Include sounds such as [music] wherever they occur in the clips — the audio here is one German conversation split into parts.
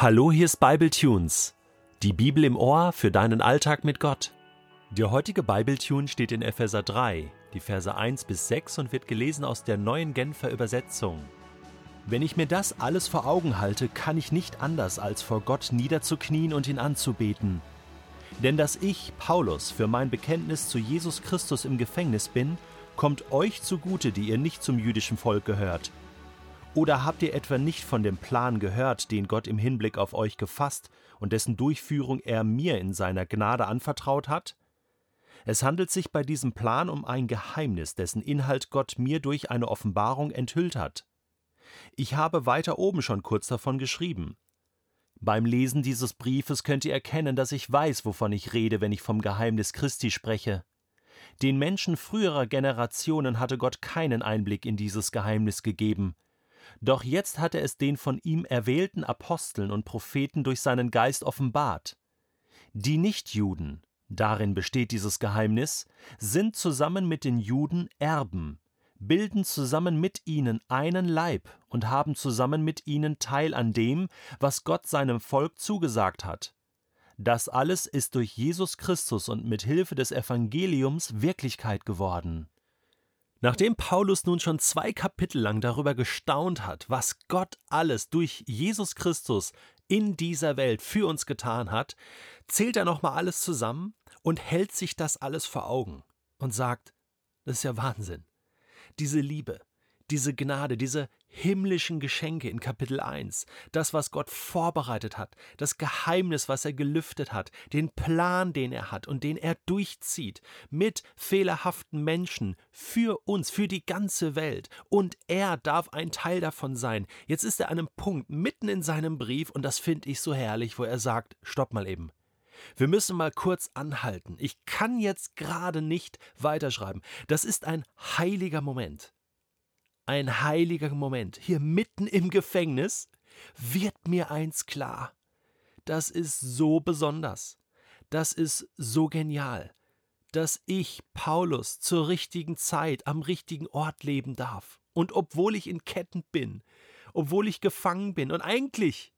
Hallo, hier ist Bible Tunes. Die Bibel im Ohr für deinen Alltag mit Gott. Der heutige Bible Tune steht in Epheser 3, die Verse 1 bis 6 und wird gelesen aus der neuen Genfer Übersetzung. Wenn ich mir das alles vor Augen halte, kann ich nicht anders, als vor Gott niederzuknien und ihn anzubeten. Denn dass ich, Paulus, für mein Bekenntnis zu Jesus Christus im Gefängnis bin, kommt euch zugute, die ihr nicht zum jüdischen Volk gehört oder habt ihr etwa nicht von dem Plan gehört, den Gott im Hinblick auf euch gefasst und dessen Durchführung er mir in seiner Gnade anvertraut hat? Es handelt sich bei diesem Plan um ein Geheimnis, dessen Inhalt Gott mir durch eine Offenbarung enthüllt hat. Ich habe weiter oben schon kurz davon geschrieben. Beim Lesen dieses Briefes könnt ihr erkennen, dass ich weiß, wovon ich rede, wenn ich vom Geheimnis Christi spreche. Den Menschen früherer Generationen hatte Gott keinen Einblick in dieses Geheimnis gegeben. Doch jetzt hat er es den von ihm erwählten Aposteln und Propheten durch seinen Geist offenbart. Die Nichtjuden, darin besteht dieses Geheimnis, sind zusammen mit den Juden Erben, bilden zusammen mit ihnen einen Leib und haben zusammen mit ihnen Teil an dem, was Gott seinem Volk zugesagt hat. Das alles ist durch Jesus Christus und mit Hilfe des Evangeliums Wirklichkeit geworden. Nachdem Paulus nun schon zwei Kapitel lang darüber gestaunt hat, was Gott alles durch Jesus Christus in dieser Welt für uns getan hat, zählt er nochmal alles zusammen und hält sich das alles vor Augen und sagt, das ist ja Wahnsinn. Diese Liebe, diese Gnade, diese himmlischen Geschenke in Kapitel 1, das, was Gott vorbereitet hat, das Geheimnis, was er gelüftet hat, den Plan, den er hat und den er durchzieht, mit fehlerhaften Menschen, für uns, für die ganze Welt. Und er darf ein Teil davon sein. Jetzt ist er an einem Punkt mitten in seinem Brief, und das finde ich so herrlich, wo er sagt, stopp mal eben. Wir müssen mal kurz anhalten. Ich kann jetzt gerade nicht weiterschreiben. Das ist ein heiliger Moment ein heiliger Moment, hier mitten im Gefängnis, wird mir eins klar. Das ist so besonders. Das ist so genial, dass ich, Paulus, zur richtigen Zeit am richtigen Ort leben darf. Und obwohl ich in Ketten bin, obwohl ich gefangen bin und eigentlich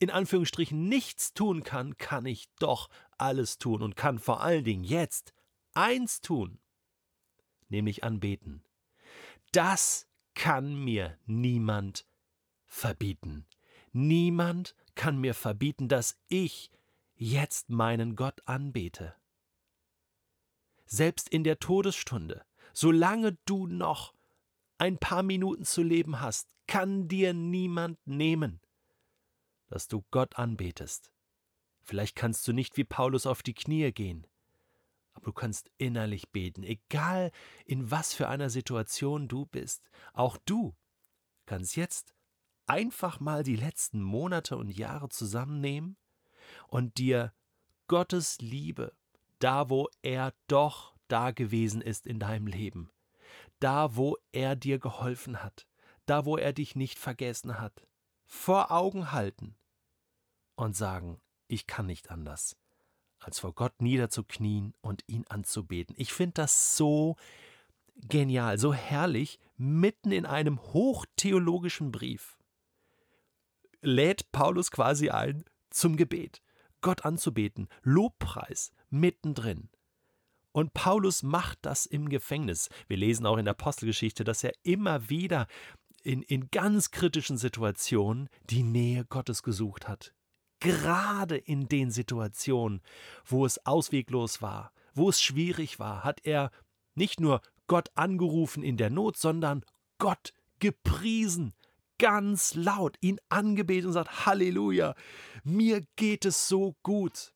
in Anführungsstrichen nichts tun kann, kann ich doch alles tun und kann vor allen Dingen jetzt eins tun, nämlich anbeten. Das kann mir niemand verbieten. Niemand kann mir verbieten, dass ich jetzt meinen Gott anbete. Selbst in der Todesstunde, solange du noch ein paar Minuten zu leben hast, kann dir niemand nehmen, dass du Gott anbetest. Vielleicht kannst du nicht wie Paulus auf die Knie gehen, aber du kannst innerlich beten, egal in was für einer Situation du bist. Auch du kannst jetzt einfach mal die letzten Monate und Jahre zusammennehmen und dir Gottes Liebe, da wo er doch da gewesen ist in deinem Leben, da wo er dir geholfen hat, da wo er dich nicht vergessen hat, vor Augen halten und sagen, ich kann nicht anders als vor Gott niederzuknien und ihn anzubeten. Ich finde das so genial, so herrlich, mitten in einem hochtheologischen Brief lädt Paulus quasi ein zum Gebet, Gott anzubeten, Lobpreis mittendrin. Und Paulus macht das im Gefängnis. Wir lesen auch in der Apostelgeschichte, dass er immer wieder in, in ganz kritischen Situationen die Nähe Gottes gesucht hat, Gerade in den Situationen, wo es ausweglos war, wo es schwierig war, hat er nicht nur Gott angerufen in der Not, sondern Gott gepriesen, ganz laut, ihn angebetet und sagt, Halleluja, mir geht es so gut.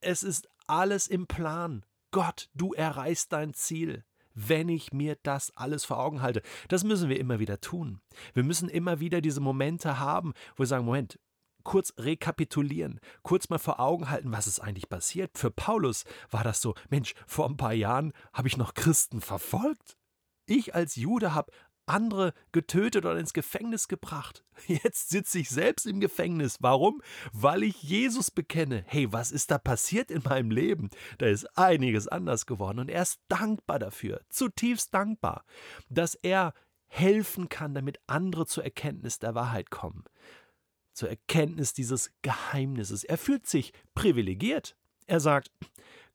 Es ist alles im Plan. Gott, du erreichst dein Ziel wenn ich mir das alles vor Augen halte. Das müssen wir immer wieder tun. Wir müssen immer wieder diese Momente haben, wo wir sagen, Moment, kurz rekapitulieren, kurz mal vor Augen halten, was ist eigentlich passiert. Für Paulus war das so, Mensch, vor ein paar Jahren habe ich noch Christen verfolgt. Ich als Jude habe andere getötet oder ins Gefängnis gebracht. [laughs] Jetzt sitze ich selbst im Gefängnis. Warum? Weil ich Jesus bekenne. Hey, was ist da passiert in meinem Leben? Da ist einiges anders geworden und er ist dankbar dafür, zutiefst dankbar, dass er helfen kann, damit andere zur Erkenntnis der Wahrheit kommen zur Erkenntnis dieses Geheimnisses. Er fühlt sich privilegiert. Er sagt,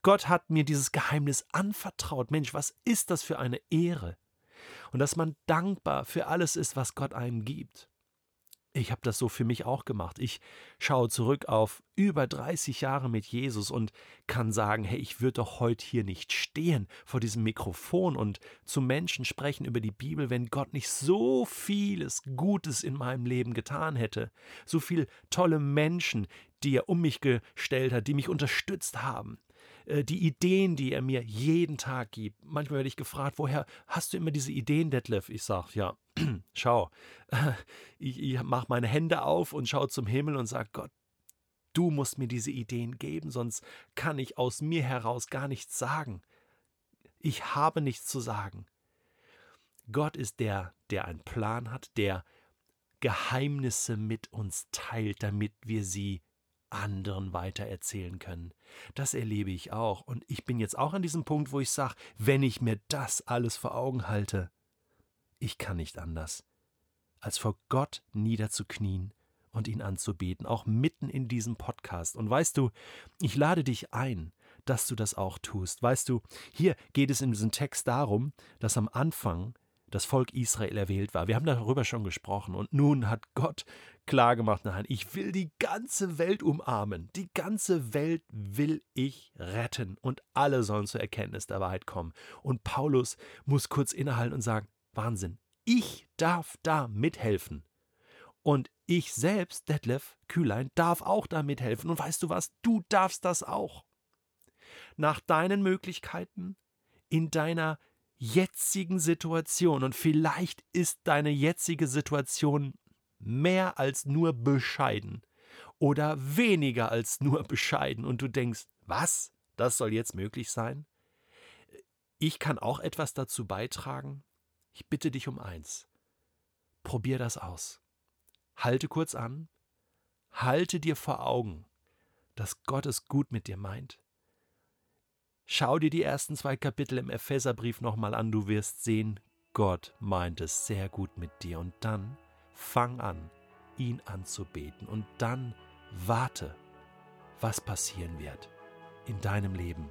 Gott hat mir dieses Geheimnis anvertraut. Mensch, was ist das für eine Ehre? Und dass man dankbar für alles ist, was Gott einem gibt. Ich habe das so für mich auch gemacht. Ich schaue zurück auf über 30 Jahre mit Jesus und kann sagen, hey, ich würde doch heute hier nicht stehen vor diesem Mikrofon und zu Menschen sprechen über die Bibel, wenn Gott nicht so vieles Gutes in meinem Leben getan hätte. So viele tolle Menschen, die er um mich gestellt hat, die mich unterstützt haben. Äh, die Ideen, die er mir jeden Tag gibt. Manchmal werde ich gefragt, woher hast du immer diese Ideen, Detlef? Ich sage, ja, [clears throat] schau, [laughs] ich, ich mache meine Hände auf und schaue zum Himmel und sage, Gott, du musst mir diese Ideen geben, sonst kann ich aus mir heraus gar nichts sagen. Ich habe nichts zu sagen. Gott ist der, der einen Plan hat, der Geheimnisse mit uns teilt, damit wir sie anderen weitererzählen können. Das erlebe ich auch. Und ich bin jetzt auch an diesem Punkt, wo ich sage, wenn ich mir das alles vor Augen halte, ich kann nicht anders, als vor Gott niederzuknien und ihn anzubeten, auch mitten in diesem Podcast. Und weißt du, ich lade dich ein, dass du das auch tust. Weißt du, hier geht es in diesem Text darum, dass am Anfang das Volk Israel erwählt war. Wir haben darüber schon gesprochen. Und nun hat Gott klargemacht, nein, ich will die ganze Welt umarmen. Die ganze Welt will ich retten. Und alle sollen zur Erkenntnis der Wahrheit kommen. Und Paulus muss kurz innehalten und sagen, Wahnsinn, ich darf da mithelfen. Und ich selbst, Detlef Kühlein, darf auch da mithelfen. Und weißt du was, du darfst das auch. Nach deinen Möglichkeiten, in deiner jetzigen Situation. Und vielleicht ist deine jetzige Situation mehr als nur bescheiden oder weniger als nur [laughs] bescheiden. Und du denkst, was? Das soll jetzt möglich sein? Ich kann auch etwas dazu beitragen. Ich bitte dich um eins. Probier das aus. Halte kurz an. Halte dir vor Augen, dass Gott es gut mit dir meint. Schau dir die ersten zwei Kapitel im Epheserbrief nochmal an, du wirst sehen, Gott meint es sehr gut mit dir. Und dann fang an, ihn anzubeten. Und dann warte, was passieren wird in deinem Leben